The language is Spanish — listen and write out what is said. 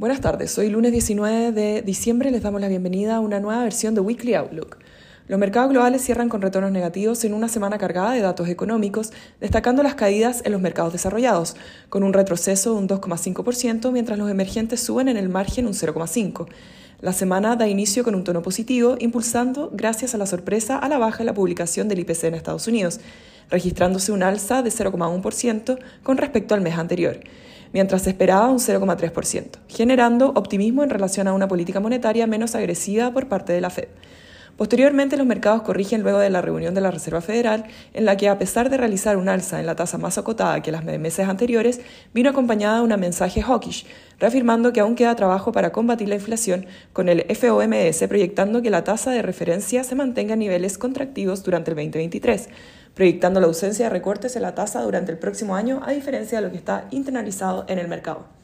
Buenas tardes, hoy lunes 19 de diciembre les damos la bienvenida a una nueva versión de Weekly Outlook. Los mercados globales cierran con retornos negativos en una semana cargada de datos económicos, destacando las caídas en los mercados desarrollados, con un retroceso de un 2,5%, mientras los emergentes suben en el margen un 0,5%. La semana da inicio con un tono positivo, impulsando gracias a la sorpresa a la baja en la publicación del IPC en Estados Unidos, registrándose un alza de 0,1% con respecto al mes anterior mientras se esperaba un 0,3%, generando optimismo en relación a una política monetaria menos agresiva por parte de la Fed. Posteriormente, los mercados corrigen luego de la reunión de la Reserva Federal, en la que, a pesar de realizar un alza en la tasa más acotada que las meses anteriores, vino acompañada de un mensaje hawkish, reafirmando que aún queda trabajo para combatir la inflación, con el FOMS proyectando que la tasa de referencia se mantenga en niveles contractivos durante el 2023 proyectando la ausencia de recortes en la tasa durante el próximo año, a diferencia de lo que está internalizado en el mercado.